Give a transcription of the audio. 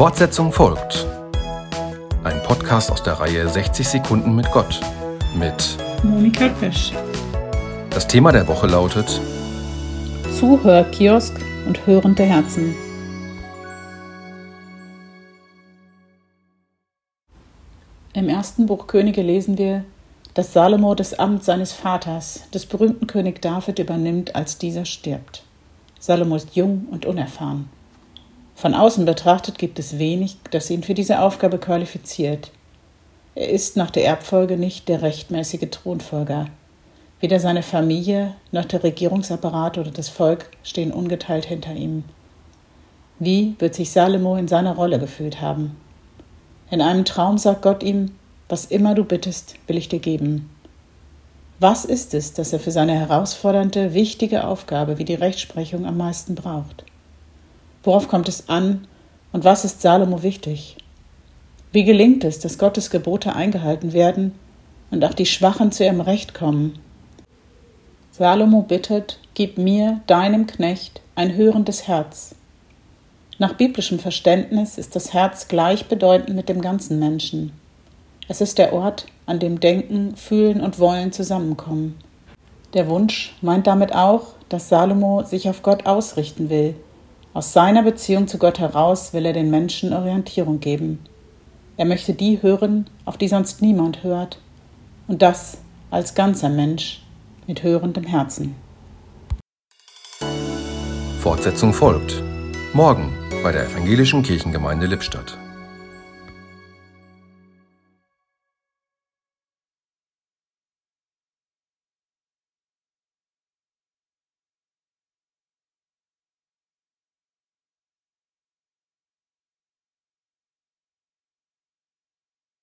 Fortsetzung folgt. Ein Podcast aus der Reihe 60 Sekunden mit Gott mit Monika Pesch. Das Thema der Woche lautet Zuhörkiosk und hörende Herzen. Im ersten Buch Könige lesen wir, dass Salomo das Amt seines Vaters, des berühmten König David, übernimmt, als dieser stirbt. Salomo ist jung und unerfahren. Von außen betrachtet gibt es wenig, das ihn für diese Aufgabe qualifiziert. Er ist nach der Erbfolge nicht der rechtmäßige Thronfolger. Weder seine Familie noch der Regierungsapparat oder das Volk stehen ungeteilt hinter ihm. Wie wird sich Salomo in seiner Rolle gefühlt haben? In einem Traum sagt Gott ihm, was immer du bittest, will ich dir geben. Was ist es, das er für seine herausfordernde, wichtige Aufgabe wie die Rechtsprechung am meisten braucht? Worauf kommt es an und was ist Salomo wichtig? Wie gelingt es, dass Gottes Gebote eingehalten werden und auch die Schwachen zu ihrem Recht kommen? Salomo bittet, gib mir, deinem Knecht, ein hörendes Herz, nach biblischem Verständnis ist das Herz gleichbedeutend mit dem ganzen Menschen. Es ist der Ort, an dem Denken, Fühlen und Wollen zusammenkommen. Der Wunsch meint damit auch, dass Salomo sich auf Gott ausrichten will. Aus seiner Beziehung zu Gott heraus will er den Menschen Orientierung geben. Er möchte die hören, auf die sonst niemand hört. Und das als ganzer Mensch mit hörendem Herzen. Fortsetzung folgt. Morgen bei der Evangelischen Kirchengemeinde Lippstadt.